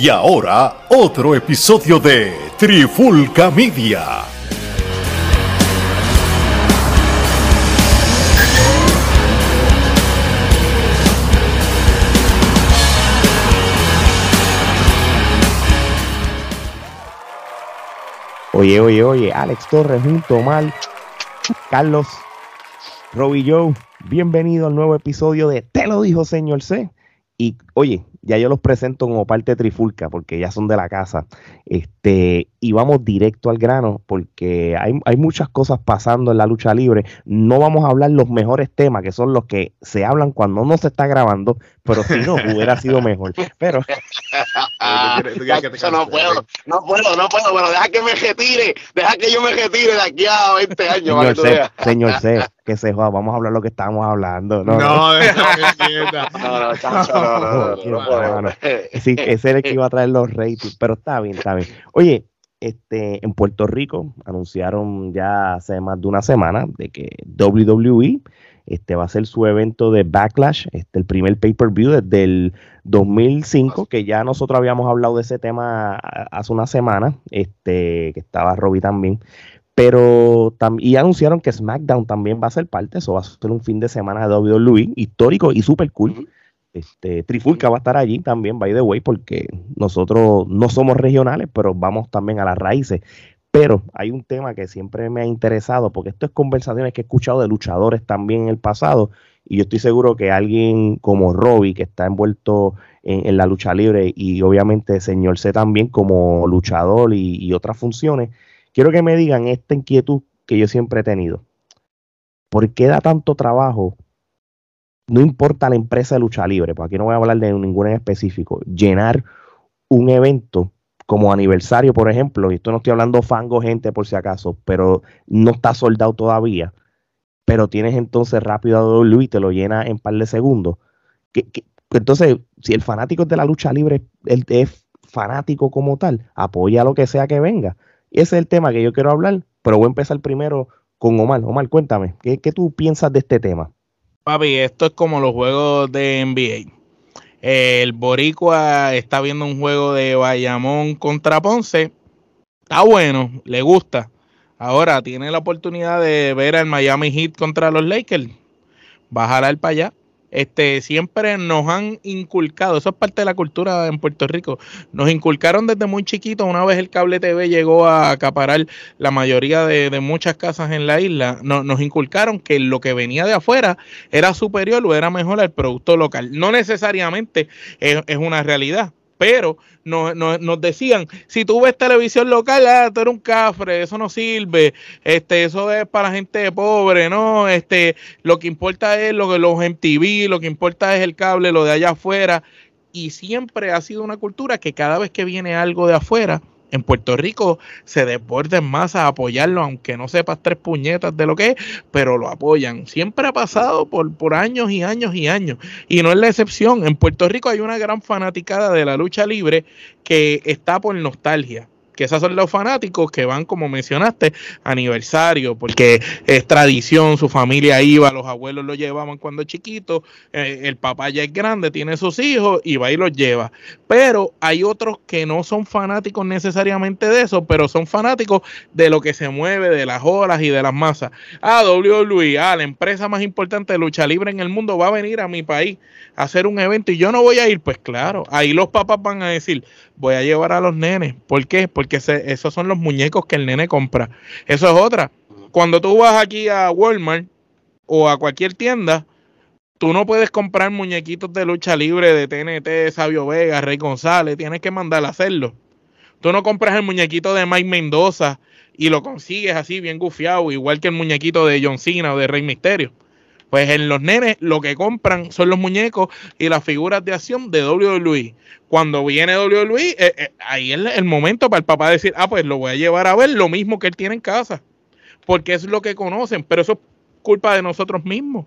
Y ahora, otro episodio de Trifulca Media. Oye, oye, oye, Alex Torres junto mal, Carlos, Robbie Joe, bienvenido al nuevo episodio de Te lo dijo señor C. Y oye, ya yo los presento como parte de Trifulca, porque ya son de la casa. Este, y vamos directo al grano, porque hay, hay, muchas cosas pasando en la lucha libre. No vamos a hablar los mejores temas, que son los que se hablan cuando no se está grabando, pero si no, hubiera sido mejor. Pero. no puedo, no puedo, no puedo, pero deja que me retire, deja que yo me retire de aquí a 20 años. Señor C, señor C, que se joda, vamos a hablar lo que estábamos hablando. No, no, no, no, no, no, no, Sí, ese era el que iba a traer los ratings, pero está bien, está bien. Oye, este, en Puerto Rico anunciaron ya hace más de una semana de que WWE este, va a ser su evento de Backlash, este, el primer pay-per-view desde el 2005, que ya nosotros habíamos hablado de ese tema hace una semana, este, que estaba Robbie también, pero y anunciaron que SmackDown también va a ser parte, eso va a ser un fin de semana de WWE histórico y super cool. Este, Trifulca va a estar allí también, by the way, porque nosotros no somos regionales, pero vamos también a las raíces. Pero hay un tema que siempre me ha interesado, porque esto es conversaciones que he escuchado de luchadores también en el pasado, y yo estoy seguro que alguien como Robbie, que está envuelto en, la lucha libre, y obviamente señor C también como luchador y otras funciones, quiero que me digan esta inquietud que yo siempre he tenido. ¿Por qué da tanto trabajo no importa la empresa de lucha libre, porque aquí no voy a hablar de ninguna en específico, llenar un evento como aniversario, por ejemplo, y esto no estoy hablando fango gente por si acaso, pero no está soldado todavía, pero tienes entonces rápido a W y te lo llena en par de segundos. entonces, si el fanático de la lucha libre él es fanático como tal, apoya lo que sea que venga. Ese es el tema que yo quiero hablar, pero voy a empezar primero con Omar. Omar, cuéntame, ¿qué, qué tú piensas de este tema? Papi, esto es como los juegos de NBA. El Boricua está viendo un juego de Bayamón contra Ponce. Está bueno, le gusta. Ahora tiene la oportunidad de ver al Miami Heat contra los Lakers. A jalar para allá este, siempre nos han inculcado, eso es parte de la cultura en Puerto Rico, nos inculcaron desde muy chiquitos, una vez el cable TV llegó a acaparar la mayoría de, muchas casas en la isla, nos inculcaron que lo que venía de afuera era superior o era mejor al producto local. No necesariamente es una realidad pero nos, nos, decían, si tú ves televisión local, ah, tú eres un cafre, eso no sirve, este, eso es para gente pobre, ¿no? Este, lo que importa es lo que los MTV, lo que importa es el cable, lo de allá afuera, y siempre ha sido una cultura que cada vez que viene algo de afuera, en Puerto Rico se desborden más a apoyarlo, aunque no sepas tres puñetas de lo que es, pero lo apoyan. Siempre ha pasado por, por años y años y años. Y no es la excepción. En Puerto Rico hay una gran fanaticada de la lucha libre que está por nostalgia que esos son los fanáticos que van, como mencionaste, aniversario, porque es tradición, su familia iba, los abuelos lo llevaban cuando chiquito, eh, el papá ya es grande, tiene sus hijos y va y los lleva. Pero hay otros que no son fanáticos necesariamente de eso, pero son fanáticos de lo que se mueve, de las olas y de las masas. Ah, WWE, ah, la empresa más importante de lucha libre en el mundo va a venir a mi país a hacer un evento y yo no voy a ir, pues claro, ahí los papás van a decir, voy a llevar a los nenes. ¿Por qué? Porque esos son los muñecos que el nene compra. Eso es otra. Cuando tú vas aquí a Walmart o a cualquier tienda, tú no puedes comprar muñequitos de lucha libre de TNT, Sabio Vega, Rey González, tienes que mandar a hacerlo. Tú no compras el muñequito de Mike Mendoza y lo consigues así bien gufiado, igual que el muñequito de John Cena o de Rey Misterio. Pues en los nenes lo que compran son los muñecos y las figuras de acción de WWE. Cuando viene WWE, eh, eh, ahí es el momento para el papá decir, ah, pues lo voy a llevar a ver lo mismo que él tiene en casa. Porque es lo que conocen, pero eso es culpa de nosotros mismos.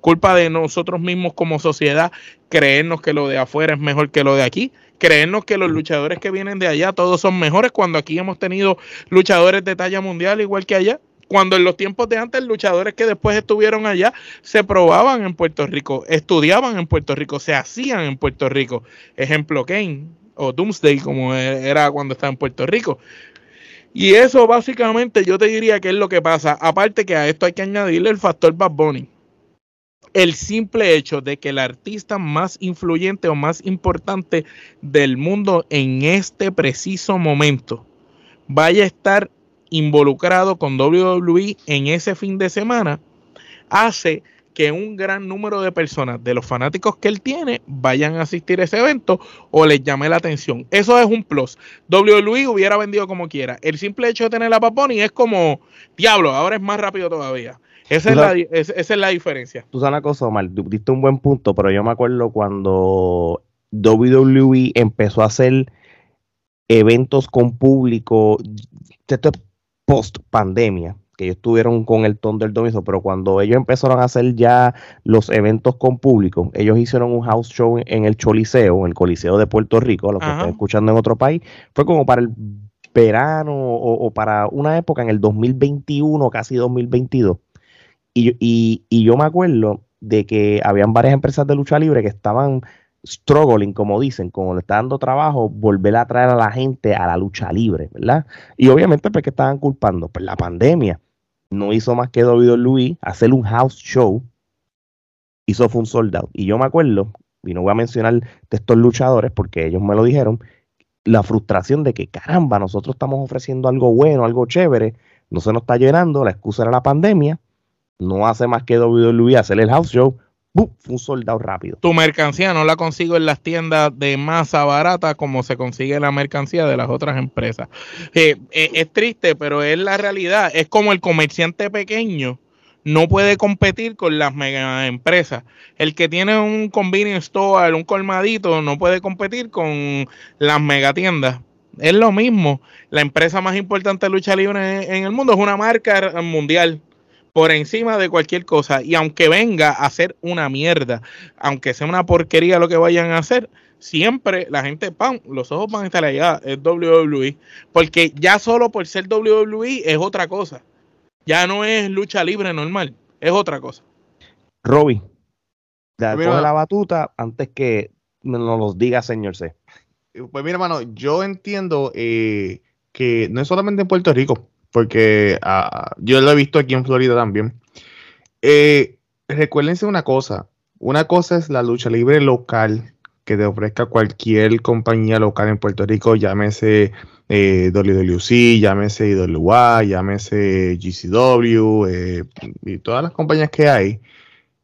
Culpa de nosotros mismos como sociedad, creernos que lo de afuera es mejor que lo de aquí, creernos que los luchadores que vienen de allá todos son mejores cuando aquí hemos tenido luchadores de talla mundial igual que allá cuando en los tiempos de antes luchadores que después estuvieron allá se probaban en Puerto Rico, estudiaban en Puerto Rico, se hacían en Puerto Rico. Ejemplo, Kane. o Doomsday, como e, era cuando estaba en Puerto Rico. Y eso básicamente yo te diría que es lo que pasa. Aparte que a esto hay que añadirle el factor Bad Bunny. El simple hecho de que el artista más influyente o más importante del mundo en este preciso momento vaya a estar involucrado con WWE en ese fin de semana hace que un gran número de personas, de los fanáticos que él tiene, vayan a asistir a ese evento o les llame la atención. Eso es un plus. WWE hubiera vendido como quiera. El simple hecho de tener la Paponi es como, diablo, ahora es más rápido todavía. Esa es, la, esa es la diferencia. Tú sabes una cosa, Omar, diste un buen punto, pero yo me acuerdo cuando WWE empezó a hacer eventos con público, esto es post pandemia, que ellos estuvieron con el ton del domingo, pero cuando ellos empezaron a hacer ya los eventos con público, ellos hicieron un house show en el Choliseo, en el Coliseo de Puerto Rico, lo que están escuchando en otro país, fue como para el verano o, para una época en el 2021, casi 2022. Y, y, y yo me acuerdo de que habían varias empresas de lucha libre que estaban struggling, como dicen, como le está dando trabajo, volver a traer a la gente a la lucha libre, ¿verdad? Y obviamente, ¿por qué estaban culpando? Pues la pandemia. No hizo más que Luis hacer un house show. Hizo fue un soldado. Y yo me acuerdo, y no voy a mencionar de estos luchadores porque ellos me lo dijeron, la frustración de que, caramba, nosotros estamos ofreciendo algo bueno, algo chévere, no se nos está llenando, la excusa era la pandemia, no hace más que WWE hacer el house show, un soldado rápido. Tu mercancía no la consigo en las tiendas de masa barata como se consigue la mercancía de las otras empresas. Eh, eh, es triste, pero es la realidad. Es como el comerciante pequeño no puede competir con las mega empresas. El que tiene un convenience store, un colmadito, no puede competir con las mega tiendas. Es lo mismo. La empresa más importante de lucha libre en el mundo es una marca mundial por encima de cualquier cosa. Y aunque venga a ser una mierda, aunque sea una porquería lo que vayan a hacer, siempre la gente, ¡pam! Los ojos van a estar allá, es WWE. Porque ya solo por ser WWE es otra cosa. Ya no es lucha libre normal, es otra cosa. Robbie, de la batuta antes que nos los diga señor C. Pues mira, hermano, yo entiendo eh, que no es solamente en Puerto Rico, porque ah, yo lo he visto aquí en Florida también. Eh, recuérdense una cosa, una cosa es la lucha libre local que te ofrezca cualquier compañía local en Puerto Rico, llámese eh, WWC, llámese IWA, llámese GCW eh, y todas las compañías que hay.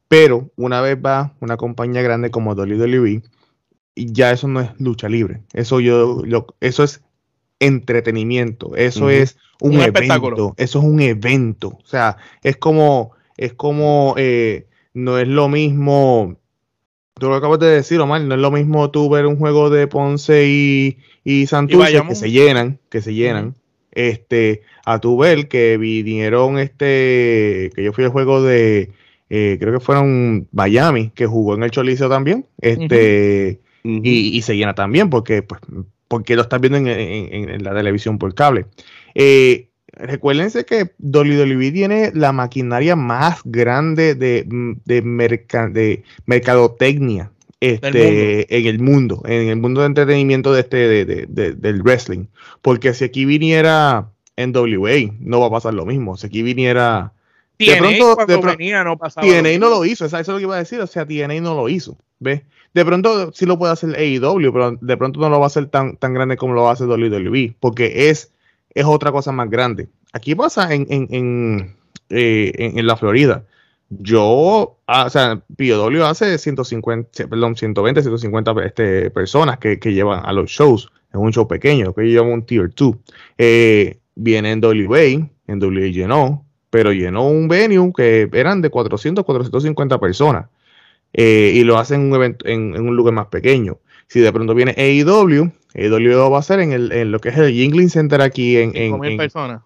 Pero una vez va una compañía grande como WWE, ya eso no es lucha libre. Eso yo, eso es entretenimiento. Eso es un, evento. Eso es un evento. O sea, es como, es como, eh, no es lo mismo. Tú lo acabas de decir, Omar, no es lo mismo tú ver un juego de Ponce y, y Santurce que se llenan, que se llenan. Este, a tu ver que vinieron este, que yo fui al juego de, eh, creo que fueron Miami, que jugó en el Choliseo también, este, y, y, se llena también, porque pues porque lo estás viendo en, la televisión por cable. Eh, recuérdense que WWE tiene la maquinaria más grande de, de, de mercadotecnia este, en el mundo, en el mundo de entretenimiento de este, de, del wrestling. Porque si aquí viniera NWA, no va a pasar lo mismo. Si aquí viniera. de pronto, venía, no pasaba. TNA no lo hizo, eso es lo que iba a decir. O sea, TNA no lo hizo. ¿Ves? De pronto sí lo puede hacer AEW, pero de pronto no lo va a hacer tan, tan grande como lo hacer WWE, porque es, es otra cosa más grande. Aquí pasa en, en, en, eh, la Florida. Yo, ah, o sea, POW hace 150, perdón, 120, 150 este, personas que, llevan a los shows. Es un show pequeño, que lleva un tier 2. Eh, viene en WA, en WA llenó, pero llenó un venue que eran de 400, 450 personas. Eh, y lo hacen en un, evento, en, un lugar más pequeño. Si de pronto viene AEW, AEW va a ser en, el, en lo que es el Yingling Center aquí en... en, personas.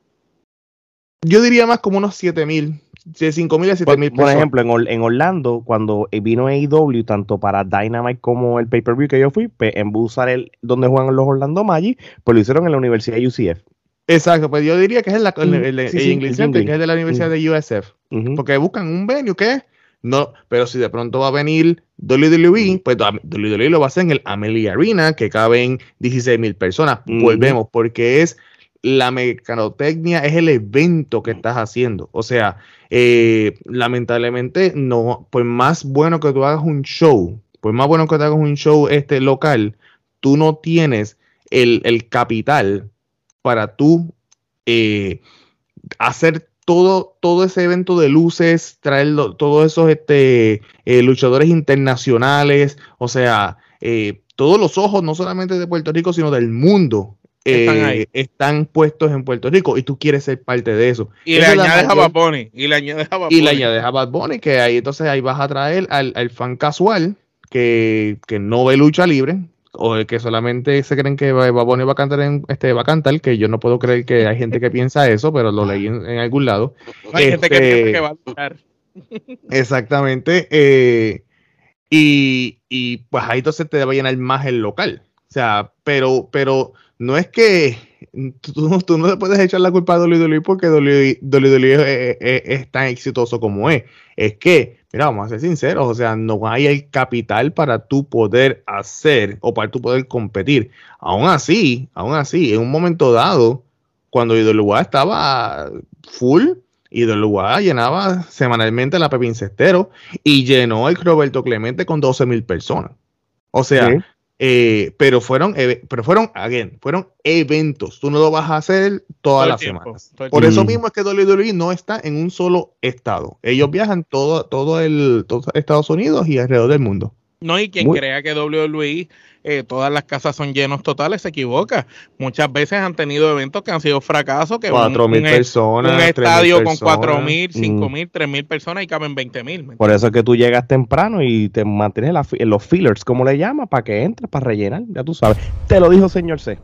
Yo diría más como unos 7000, de 5000 a 7000 Por, por ejemplo, en, en, Orlando, cuando vino AEW, tanto para Dynamite como el pay-per-view que yo fui, pues, en buscar el donde juegan los Orlando Magic, pues lo hicieron en la Universidad de UCF. Exacto, pues yo diría que es el, el, Center, que es de la Universidad de USF. Porque buscan un venue que no, pero si de pronto va a venir WWE, pues WWE lo va a hacer en el Amelie Arena, que caben 16 mil personas. Ujú. Volvemos, porque es la mercadotecnia, es el evento que estás haciendo. O sea, eh, lamentablemente, no, por más bueno que tú hagas un show, por más bueno que tú hagas un show este local, tú no tienes el, el capital para tú eh, hacer todo, todo ese evento de luces, traer lo- todos esos este, eh, luchadores internacionales, o sea, eh, todos los ojos, no solamente de Puerto Rico, sino del mundo, eh, Están ahí. están puestos en Puerto Rico y tú quieres ser parte de eso. Y Esa le añades a Bad Bunny. Y le añades a Bad y le añades a Bad Bunny, que ahí entonces ahí vas a traer al, al fan casual que, que no ve lucha libre, o el que solamente se creen que Bad Bunny va a cantar en, este va a cantar, que yo no puedo creer que hay gente que piensa eso, pero lo leí en, en algún lado. Hay gente que Este- piensa que va a luchar. Exactamente. eh, y, y, pues ahí entonces te va a llenar más el local. O sea, pero, pero no es que tú, no- tú no le puedes echar la culpa a WWE porque WWE, WWE es, es- es tan exitoso como es. Es que, mira, vamos a ser sinceros, o sea, no hay el capital para tú poder hacer o para tú poder competir. Aún así, aún así, en un momento dado, cuando IWA estaba full, IWA llenaba semanalmente la Pepín Cestero y llenó el Roberto Clemente con 12 mil personas. O sea. Eh, pero fueron, pero fueron, again, fueron eventos. Tú no lo vas a hacer todas las tiempo, semanas. Por eso mismo es que WWE no está en un solo estado. Ellos viajan todo, todo el todo Estados Unidos y alrededor del mundo. No, y quien Muy- crea que WWE, eh, todas las casas son llenos totales, se equivoca. Muchas veces han tenido eventos que han sido fracasos, que un- Cuatro mil un, personas. un 3.000 estadio con personas. cuatro mil, cinco Mm. mil, tres mil personas y caben veinte mil. ¿me Por eso es que tú llegas temprano y te mantienes la los fillers, como le llaman, para que entres, para rellenar, ya tú sabes. Te lo dijo señor C.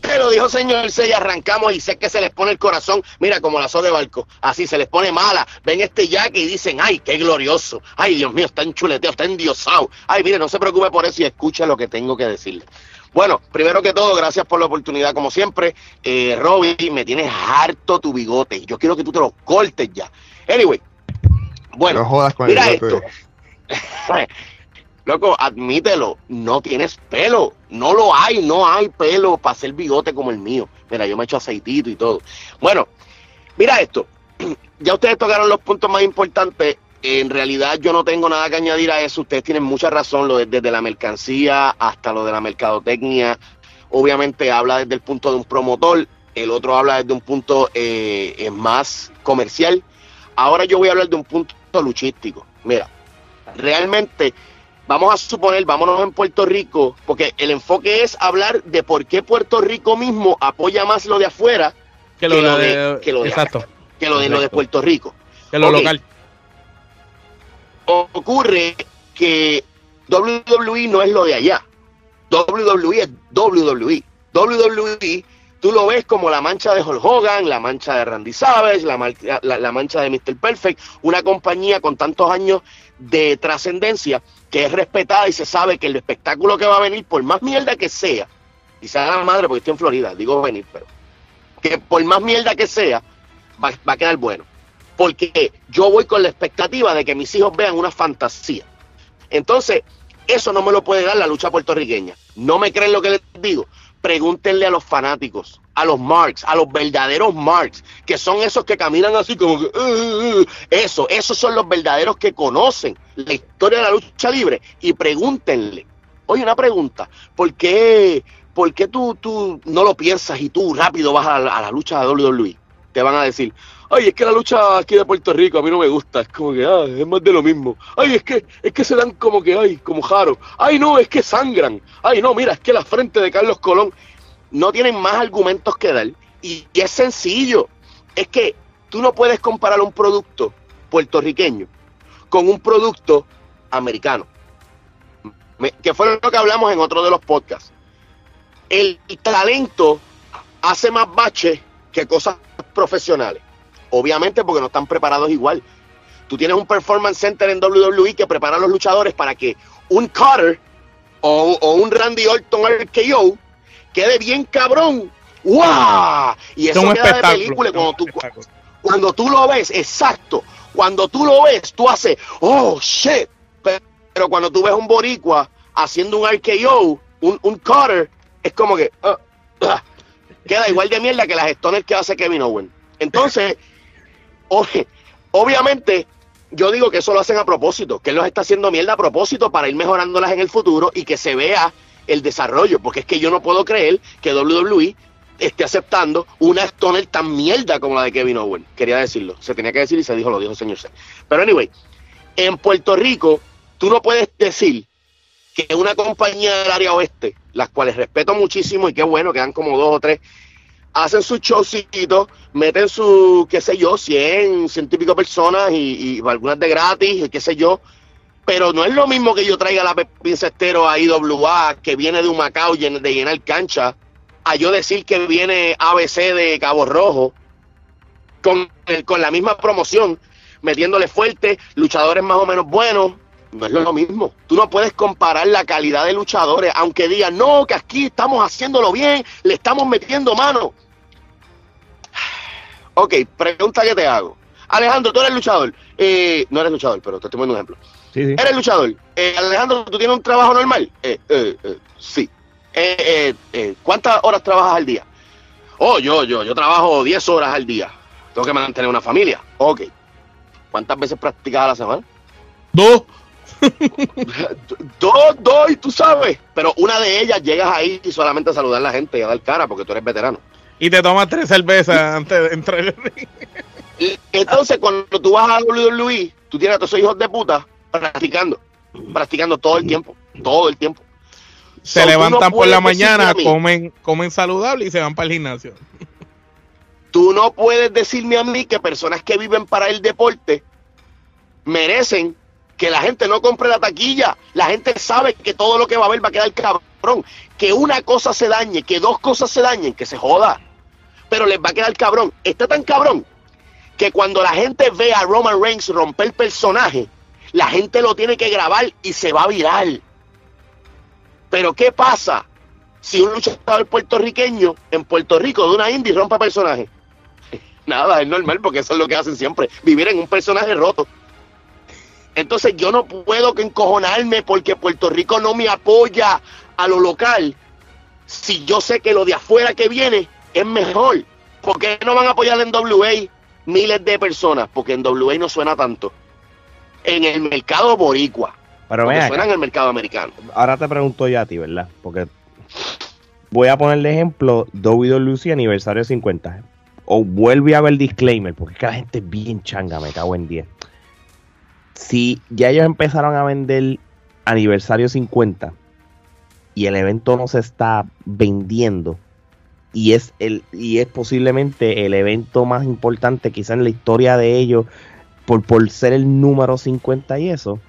Te lo dijo señor C y arrancamos y sé que se les pone el corazón, mira como la soga de barco, así se les pone mala, ven este jack y dicen, ay, qué glorioso, ay, Dios mío, está enchuleteado, está endiosado, ay, mire, no se preocupe por eso y escucha lo que tengo que decirle. Bueno, primero que todo, gracias por la oportunidad, como siempre. Eh, Robby, me tienes harto tu bigote. Yo quiero que tú te lo cortes ya. Anyway, bueno, no jodas con mira el esto. Loco, admítelo, no tienes pelo, no lo hay, no hay pelo para hacer bigote como el mío. Mira, yo me echo aceitito y todo. Bueno, mira esto, ya ustedes tocaron los puntos más importantes. En realidad yo no tengo nada que añadir a eso, ustedes tienen mucha razón, lo de- desde la mercancía hasta lo de la mercadotecnia. Obviamente habla desde el punto de un promotor, el otro habla desde un punto eh, más comercial. Ahora yo voy a hablar de un punto luchístico. Mira, realmente vamos a suponer, vámonos en Puerto Rico, porque el enfoque es hablar de por qué Puerto Rico mismo apoya más lo de afuera Que lo, que lo de, de- que lo de exacto, que lo de lo de. Puerto Rico. que lo local. Ocurre que WWE no es lo de allá. WWE es WWE. WWE, tú lo ves como la mancha de Hulk Hogan, la mancha de Randy Savage, la, la- la mancha de Mr. Perfect, una compañía con tantos años de trascendencia que es respetada y se sabe que el espectáculo que va a venir, por más mierda que sea, y sea la madre porque estoy en Florida, digo venir, pero que por más mierda que sea, va, va a quedar bueno. Porque yo voy con la expectativa de que mis hijos vean una fantasía. Entonces, eso no me lo puede dar la lucha puertorriqueña. No me creen lo que les digo. Pregúntenle a los fanáticos, a los marks, a los verdaderos marks, que son esos que caminan así como que... "Uh, uh, uh". Eso, esos son los verdaderos que conocen la historia de la lucha libre. Y pregúntenle. Oye, una pregunta. ¿Por qué, por qué tú, tú no lo piensas y tú rápido vas a la, lucha de WWE? Te van a decir, ay, es que la lucha aquí de Puerto Rico a mí no me gusta, es como que, ah, es más de lo mismo. Ay, es que, es que se dan como que, ay, como jaro. Ay, no, es que sangran. Ay, no, mira, es que la frente de Carlos Colón no tienen más argumentos que dar. Y, es sencillo. Es que tú no puedes comparar un producto puertorriqueño con un producto americano. Me- que fue lo que hablamos en otro de los podcasts. El talento hace más baches que cosas profesionales. Obviamente porque no están preparados igual. Tú tienes un performance center en WWE que prepara a los luchadores para que un Carter o, o un Randy Orton RKO quede bien cabrón. ¡Wow! Y Es eso un queda de película. Cuando tú, cuando tú lo ves, exacto, cuando tú lo ves, tú haces, oh, shit. Pero cuando tú ves un boricua haciendo un RKO, un, un cutter, es como que uh, uh, queda igual de mierda que las stoners que hace Kevin Owen. Entonces, obviamente, yo digo que eso lo hacen a propósito, que él los está haciendo mierda a propósito para ir mejorándolas en el futuro y que se vea el desarrollo, porque es que yo no puedo creer que WWE esté aceptando una stoner tan mierda como la de Kevin Owen. Quería decirlo, se tenía que decir y se dijo, lo dijo el señor C. Pero anyway, en Puerto Rico, tú no puedes decir que una compañía del área oeste, las cuales respeto muchísimo y qué bueno, quedan como dos o tres, hacen sus showcitos, meten su, qué sé yo, 100, ciento y pico personas y, y algunas de gratis, y qué sé yo. Pero no es lo mismo que yo traiga la Pepín Cestero a IWA, que viene de un Macao de llenar cancha, a yo decir que viene ABC de Cabo Rojo, con, el- con la misma promoción, metiéndole fuerte, luchadores más o menos buenos. No es lo mismo. Tú no puedes comparar la calidad de luchadores, aunque digan, no, que aquí estamos haciéndolo bien, le estamos metiendo mano. Ok, pregunta que te hago. Alejandro, tú eres luchador. Eh, no eres luchador, pero te estoy poniendo un ejemplo. Sí, sí. ¿Eres luchador? Eh, Alejandro, ¿tú tienes un trabajo normal? Eh, eh, eh, sí. Eh, eh, eh, ¿Cuántas horas trabajas al día? Oh, yo, yo, yo trabajo 10 horas al día. Tengo que mantener una familia. Ok. ¿Cuántas veces practicas a la semana? Dos. Dos, dos, y tú sabes. Pero una de ellas llegas ahí y solamente a saludar a la gente y a dar cara porque tú eres veterano. Y te tomas tres cervezas antes de entrar Entonces, cuando tú vas a WWE, tú tienes a todos esos hijos de puta practicando. Practicando todo el tiempo. Todo el tiempo. Se So, tú no levantan por la mañana, comen, comen saludable y se van para el gimnasio. Tú no puedes decirme a mí que personas que viven para el deporte merecen que la gente no compre la taquilla. La gente sabe que todo lo que va a ver va a quedar cabrón. Que una cosa se dañe, que dos cosas se dañen, que se joda. Pero les va a quedar cabrón. Está tan cabrón que cuando la gente ve a Roman Reigns romper el personaje, la gente lo tiene que grabar y se va a virar. Pero ¿qué pasa si un luchador puertorriqueño en Puerto Rico de una indie rompe personaje? Nada, es normal porque eso es lo que hacen siempre, vivir en un personaje roto. Entonces yo no puedo que encojonarme porque Puerto Rico no me apoya a lo local si yo sé que lo de afuera que viene es mejor. ¿Por qué no van a apoyar en WA miles de personas? Porque en WA no suena tanto. En el mercado boricua. Pero ven suena en el mercado americano. ahora te pregunto yo a ti, ¿verdad? Porque voy a ponerle ejemplo WWC aniversario 50. O vuelve a ver disclaimer, porque es que la gente es bien changa, me cago en 10. Si ya ellos empezaron a vender aniversario 50 y el evento no se está vendiendo y es el y es posiblemente el evento más importante quizá en la historia de ellos por, por ser el número 50 y eso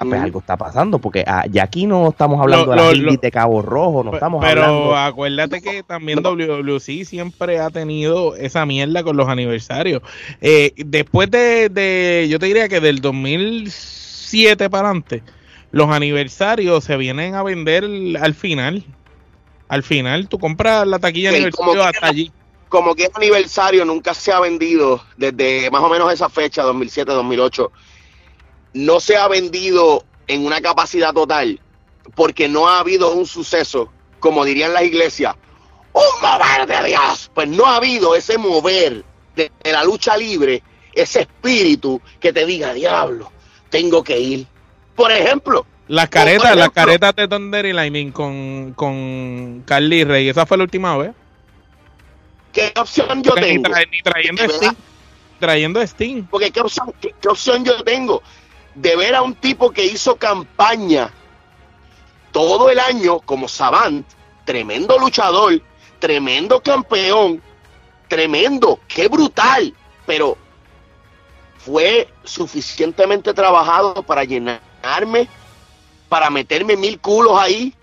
ah, pues Mm. algo está pasando porque ah, ya aquí no estamos hablando Lo- de las lo- de Cabo Rojo no estamos Pero hablando acuérdate que también WWC siempre ha tenido esa mierda con los aniversarios. Eh, después de, de- yo te diría que del 2007 para adelante, los aniversarios se vienen a vender al final. Al final, tú compras la taquilla de Sí, aniversario hasta allí. Como que es aniversario nunca se ha vendido desde más o menos esa fecha, 2007-2008, no se ha vendido en una capacidad total porque no ha habido un suceso, como dirían las iglesias, un mover de Dios. Pues no ha habido ese mover de, de la lucha libre, ese espíritu que te diga, diablo, tengo que ir. Por ejemplo, Las caretas, las caretas de Thunder y Lightning con, con Carly Rey, esa fue la última vez. ¿Qué opción yo tengo? tra- ni trayendo verdad. Trayendo Sting. Porque ¿qué opción, qué, qué opción yo tengo? De ver a un tipo que hizo campaña todo el año como Savant, tremendo luchador, tremendo campeón, tremendo, qué brutal, pero fue suficientemente trabajado para llenarme, para meterme mil culos ahí.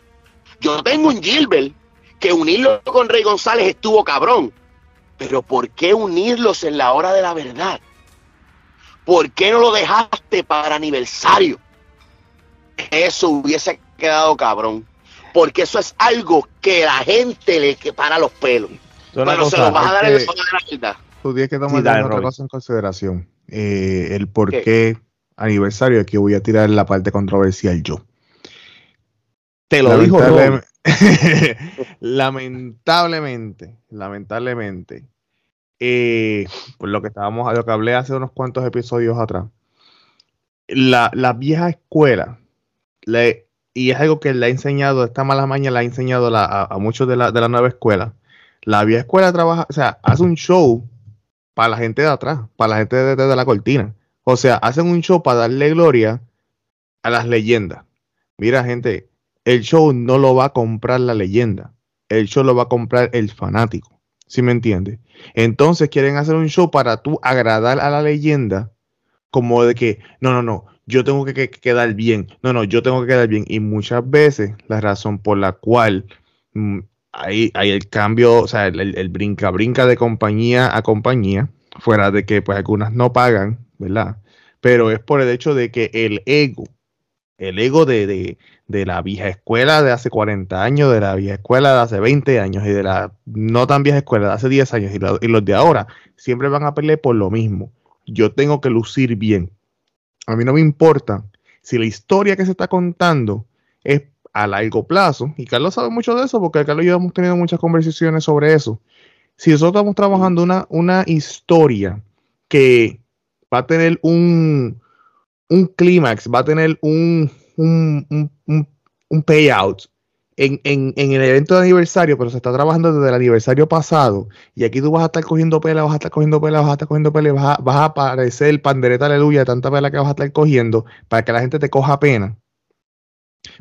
Yo tengo un Gilbert que unirlo con Rey González estuvo cabrón, pero ¿por qué unirlos en la hora de la verdad? ¿Por qué no lo dejaste para aniversario? Eso hubiese quedado cabrón. Porque eso es algo que la gente le que para los pelos. Pero se cosa, lo vas a dar en es el que- de la verdad. Tú tienes que tomar Sí, dale, otra cosa en consideración. Eh, el por ¿Qué? qué aniversario, aquí voy a tirar la parte controversial yo. Te lo dijo Lamentablemente, lamentablemente, lamentablemente, eh, por lo que estábamos, lo que hablé hace unos cuantos episodios atrás, la, vieja escuela, y es algo que le ha enseñado, esta mala maña le ha enseñado a, a muchos de la, nueva escuela. La vieja escuela trabaja, o sea, hace un show para la gente de atrás, para la gente de- de la cortina. O sea, hacen un show para darle gloria a las leyendas. Mira, gente, el show no lo va a comprar la leyenda. El show lo va a comprar el fanático. ¿Sí me entiendes? Entonces quieren hacer un show para tú agradar a la leyenda, como de que, no, no, no, yo tengo que, que- que quedar bien. No, no, yo tengo que quedar bien. Y muchas veces la razón por la cual mm, hay, el cambio, o sea, el, el brinca-brinca de compañía a compañía, fuera de que pues algunas no pagan, ¿verdad? Pero es por el hecho de que el ego, el ego de, de la vieja escuela de hace 40 años, de la vieja escuela de hace 20 años y de la no tan vieja escuela de hace 10 años y, los de ahora, siempre van a pelear por lo mismo. Yo tengo que lucir bien. A mí no me importa si la historia que se está contando es a largo plazo, y Carlos sabe mucho de eso, porque Carlos y yo hemos tenido muchas conversaciones sobre eso. Si nosotros estamos trabajando una, una historia que va a tener un, un clímax, va a tener un, un, un- un- payout en, en- en el evento de aniversario, pero se está trabajando desde el aniversario pasado, y aquí tú vas a estar cogiendo pela, vas a estar cogiendo pela, vas a estar cogiendo pela, vas a, a aparecer el pandereta aleluya de tanta pela que vas a estar cogiendo para que la gente te coja pena.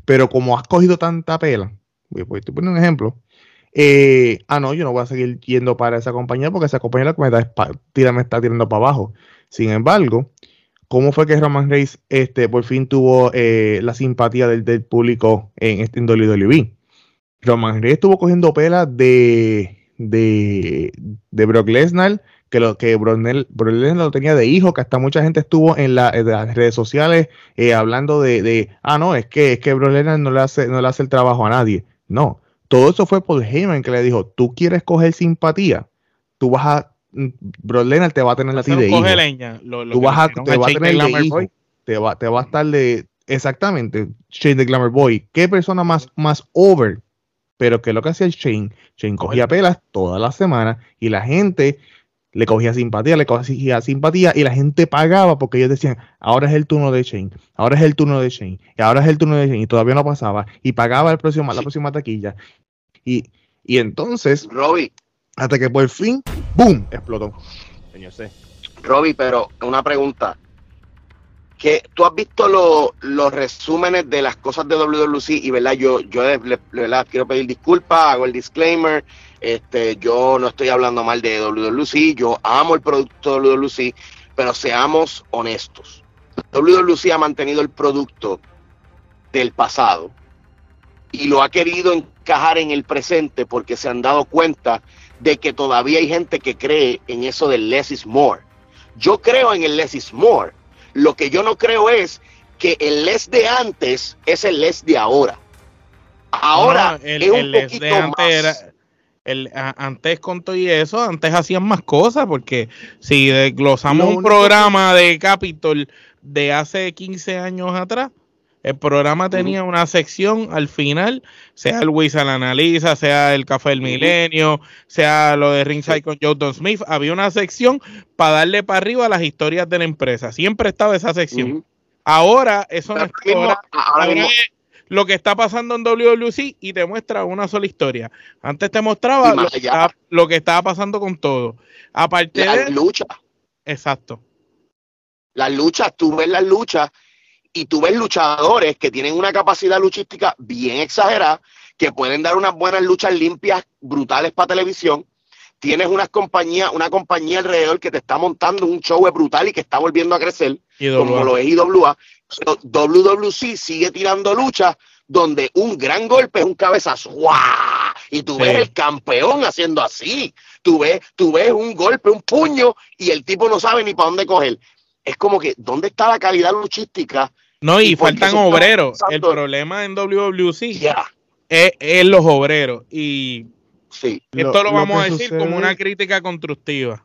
Pero como has cogido tanta pela, voy, te pongo un ejemplo. eh, ah, no, yo no voy a seguir yendo para esa compañía porque esa compañía lo que me, da es pa- tira- me está tirando para abajo. Sin embargo, ¿cómo fue que Roman Reigns este, por fin tuvo eh, la simpatía del, público en, este, en WWE? Roman Reigns estuvo cogiendo pela de, de, de Brock Lesnar, que lo que Brock, Lesnar lo tenía de hijo, que hasta mucha gente estuvo en, la- las redes sociales eh, hablando de, ah, no, es que, es que Brock Lesnar no le, hace, no le hace el trabajo a nadie. No, todo eso fue por Heyman que le dijo, tú quieres coger simpatía, tú vas a, Brock Lesnar te va a tener a ti de hijo coge leña. Lo, lo tú que vas a, te va a tener de hijo, Boy. te va, te va a estar de exactamente Shane the Glamour Boy. ¿Qué persona más, más over? Pero que lo que hacía el Shane, Shane cogía pelas toda la semana y la gente le cogía simpatía, le cogía simpatía y la gente pagaba porque ellos decían, ahora es el turno de Shane, ahora es el turno de Shane, y ahora es el turno de Shane, y todavía no pasaba, y pagaba el próximo, la próxima taquilla. Y, y entonces, Robbie, hasta que por fin, ¡boom! explotó. Señor C. Robbie, pero una pregunta. que ¿Tú has visto lo- los resúmenes de las cosas de WWC? Y verdad, yo, yo le, le- verdad, quiero pedir disculpas, hago el disclaimer. Este, yo no estoy hablando mal de WWC, yo amo el producto de WWC, pero seamos honestos. WWC ha mantenido el producto del pasado y lo ha querido encajar en el presente porque se han dado cuenta de que todavía hay gente que cree en eso del less is more. Yo creo en el less is more. Lo que yo no creo es que el less de antes es el less de ahora. Ahora No, el, es un el poquito de antes más. era. El, a- antes con todo y eso, antes hacían más cosas, porque si desglosamos Lo un programa de Capitol de hace 15 años atrás, el programa tenía una sección al final, sea el Wizard Analiza, sea el Café del. Milenio, sea lo de Ringside con Jordan Smith, había una sección para darle para arriba las historias de la empresa. Siempre estaba esa sección. Ahora, eso no Pero está. ahora mismo- Ahora, ahora ahora mismo- es lo que está pasando en WWC y te muestra una sola historia. Antes te mostraba lo que, estaba, lo que estaba pasando con todo. Aparte las de. luchas, Exacto. las luchas, tú ves las luchas y tú ves luchadores que tienen una capacidad luchística bien exagerada, que pueden dar unas buenas luchas limpias, brutales para televisión. Tienes unas compañías, una compañía alrededor que te está montando un show brutal y que está volviendo a crecer, como lo es IWA. WWC sigue tirando luchas donde un gran golpe es un cabezazo. ¡Guau! Y tú Sí. ves el campeón haciendo así. Tú ves, tú ves un golpe, un puño, y el tipo no sabe ni para dónde coger. Es como que, ¿dónde está la calidad luchística? No, y ¿Y por qué faltan obreros. El problema en WWC es, es los obreros. Y sí. esto lo, Lo- lo vamos a decir sucede- como una crítica constructiva.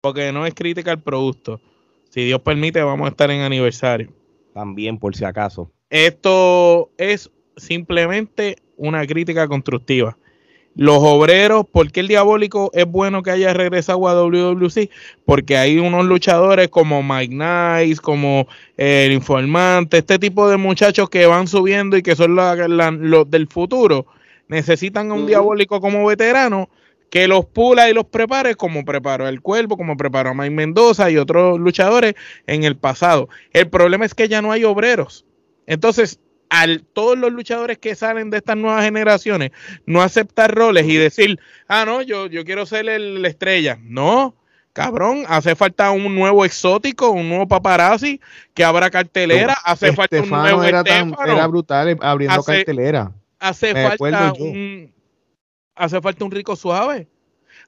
Porque no es crítica al producto. Si Dios permite, vamos a estar en aniversario. También, por si acaso. Esto es simplemente una crítica constructiva. Los obreros, ¿por qué el diabólico es bueno que haya regresado a WWC? Porque hay unos luchadores como Mike Nice, como eh, el informante, este tipo de muchachos que van subiendo y que son los del futuro. Necesitan a un diabólico como veterano que los pula y los prepare como preparó el Cuervo, como preparó a Mike Mendoza y otros luchadores en el pasado. El problema es que ya no hay obreros. Entonces, al todos los luchadores que salen de estas nuevas generaciones no aceptar roles y decir, ah, no, yo, yo quiero ser el, la estrella. No, cabrón, hace falta un nuevo exótico, un nuevo paparazzi, que abra cartelera, hace falta un nuevo era, era brutal eh, abriendo cartelera. Hace falta un, hace falta un rico suave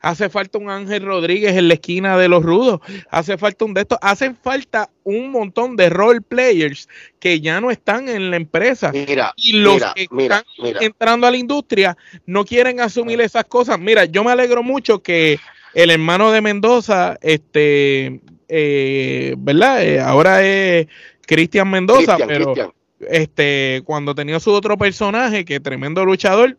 hace falta un Ángel Rodríguez en la esquina de los rudos, hace falta un de estos, hacen falta un montón de role players que ya no están en la empresa. Mira, y los que están entrando a la industria no quieren asumir esas cosas. Mira, yo me alegro mucho que el hermano de Mendoza, este, eh, ¿verdad? Eh, ahora es Cristian Mendoza, pero este, cuando tenía su otro personaje, que tremendo luchador,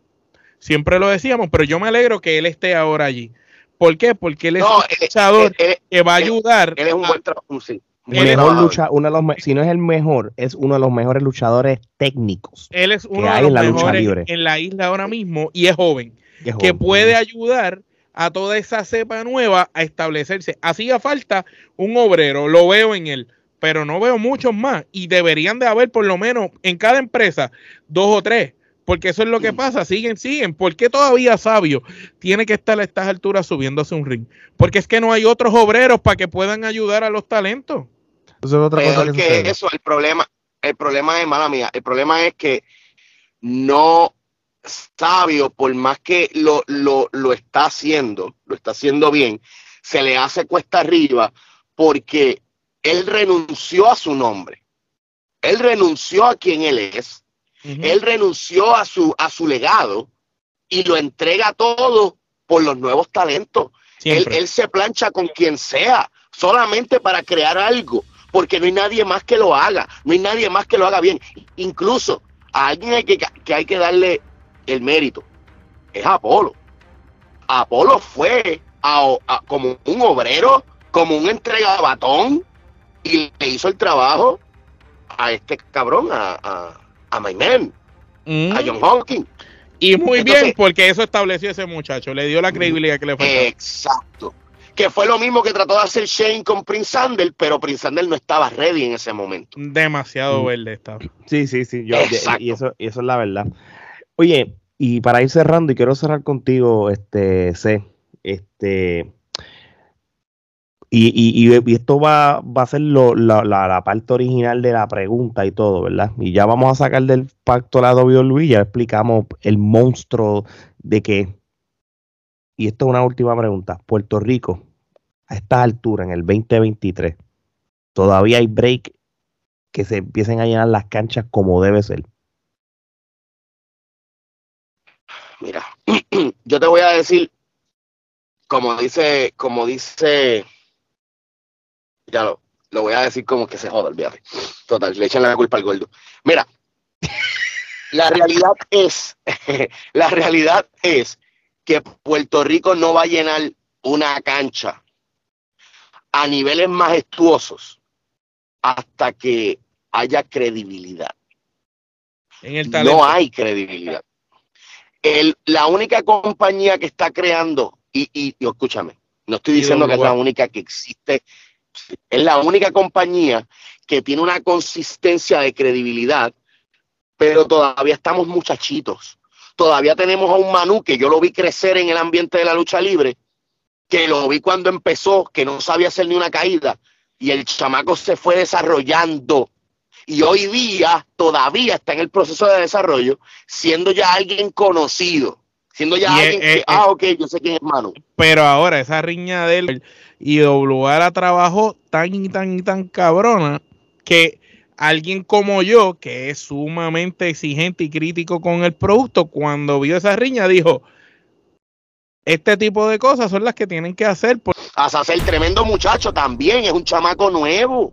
siempre lo decíamos, pero yo me alegro que él esté ahora allí. ¿Por qué? Porque él es un luchador que va a ayudar. Él es un buen trabajo, sí. mejor lucha, uno de los, si no es el mejor, es uno de los mejores luchadores técnicos. Él es uno de los en la mejores libre. en la isla ahora mismo y es joven, que puede ayudar a toda esa cepa nueva a establecerse. Hacía falta un obrero, lo veo en él, pero no veo muchos más y deberían de haber por lo menos en cada empresa dos o tres porque eso es lo que pasa, siguen, siguen. ¿Por qué todavía Sabio tiene que estar a estas alturas subiéndose un ring? Porque es que no hay otros obreros para que puedan ayudar a los talentos. Eso es otra cosa que, eso, el problema, el problema es, mala mía, el problema es que no Sabio, por más que lo, lo, lo está haciendo, lo está haciendo bien, se le hace cuesta arriba porque él renunció a su nombre. Él renunció a quien él es él renunció a su, a su legado y lo entrega todo por los nuevos talentos. Él, se plancha con quien sea, solamente para crear algo, porque no hay nadie más que lo haga, no hay nadie más que lo haga bien. Incluso a alguien hay que, que hay que darle el mérito, es Apolo. Apolo fue como un obrero, como un entregabatón, y le hizo el trabajo a este cabrón, a, a My Man, a John Hawking. Y muy bien, porque eso estableció ese muchacho, le dio la credibilidad que le faltaba. Exacto. Que fue lo mismo que trató de hacer Shane con Prince Sandel, pero Prince Sandel no estaba ready en ese momento. Demasiado mm. verde estaba. Sí, sí, sí. y, eso, y eso es la verdad. Oye, y para ir cerrando, y quiero cerrar contigo, este, C, este, y, y, y, esto va, va a ser lo, la, la, parte original de la pregunta y todo, ¿verdad? Y ya vamos a sacar del pacto la WWE, ya explicamos el monstruo de que. Y esto es una última pregunta. Puerto Rico, a esta altura, en el 2023, todavía hay break que se empiecen a llenar las canchas como debe ser. Mira, yo te voy a decir, como dice, como dice ya lo, lo voy a decir como que se joda, el viaje. Total, le echan la culpa al gordo. Mira, la realidad es, la realidad es que Puerto Rico no va a llenar una cancha a niveles majestuosos hasta que haya credibilidad. En el no hay credibilidad. El, la única compañía que está creando, y, y, y escúchame, no estoy diciendo que es la única que existe es la única compañía que tiene una consistencia de credibilidad, pero todavía estamos muchachitos. Todavía tenemos a un Manu que yo lo vi crecer en el ambiente de la lucha libre, que lo vi cuando empezó, que no sabía hacer ni una caída, y el chamaco se fue desarrollando. Y hoy día todavía está en el proceso de desarrollo, siendo ya alguien conocido, siendo ya alguien que, ah, ok, yo sé quién es Manu. Pero ahora esa riña de él y doblar a trabajo tan y tan y tan cabrona que alguien como yo, que es sumamente exigente y crítico con el producto, cuando vio esa riña dijo, este tipo de cosas son las que tienen que hacer. Azazel, tremendo muchacho también, es un chamaco nuevo.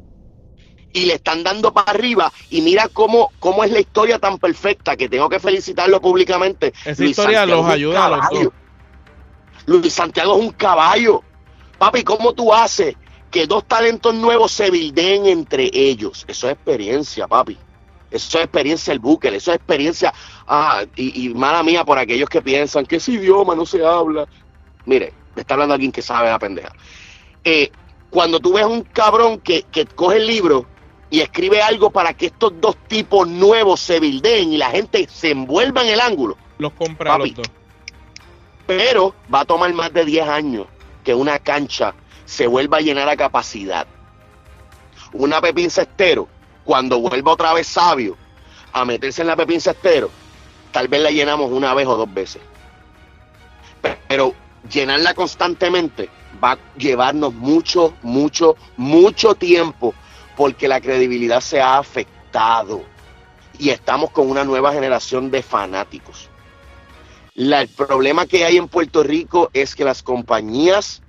Y le están dando para arriba. Y mira cómo, cómo es la historia tan perfecta que tengo que felicitarlo públicamente. Esa historia los ayuda a los dos. Luis Santiago es un caballo. Papi, ¿cómo tú haces que dos talentos nuevos se bildeen entre ellos? Eso es experiencia, papi. Eso es experiencia el buque, eso es experiencia. Ah, y, mala mía por aquellos que piensan que ese idioma no se habla. Mire, me está hablando alguien que sabe la pendeja. Eh, cuando tú ves un cabrón que, coge el libro y escribe algo para que estos dos tipos nuevos se bildeen y la gente se envuelva en el ángulo. Los compra los dos. Pero va a tomar más de 10 años que una cancha se vuelva a llenar a capacidad. Una Pepín Cestero, cuando vuelva otra vez sabio a meterse en la Pepín Cestero, tal vez la llenamos una vez o dos veces. Pero llenarla constantemente va a llevarnos mucho, mucho, mucho tiempo porque la credibilidad se ha afectado y estamos con una nueva generación de fanáticos. el problema que hay en Puerto Rico es que las compañías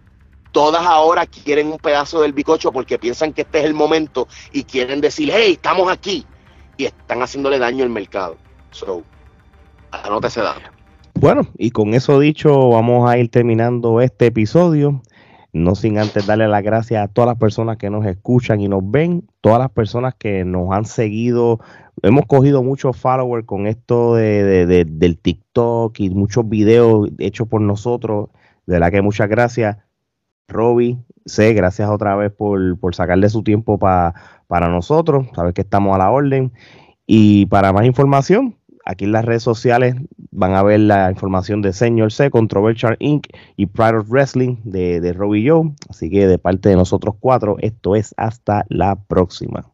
todas ahora quieren un pedazo del bicocho porque piensan que este es el momento y quieren decir, hey, estamos aquí. Y están haciéndole daño al mercado. So, anota ese dato. Bueno, y con eso dicho, vamos a ir terminando este episodio. No sin antes darle las gracias a todas las personas que nos escuchan y nos ven, todas las personas que nos han seguido. Hemos cogido muchos followers con esto de, del TikTok y muchos videos hechos por nosotros. De la que muchas gracias. Roby, C, gracias otra vez por, por sacarle su tiempo para nosotros. Sabes que estamos a la orden. Y para más información, aquí en las redes sociales van a ver la información de Señor C, Controversial Inc. y Pride of Wrestling de, de Robbie Joe. Así que de parte de nosotros cuatro, esto es hasta la próxima.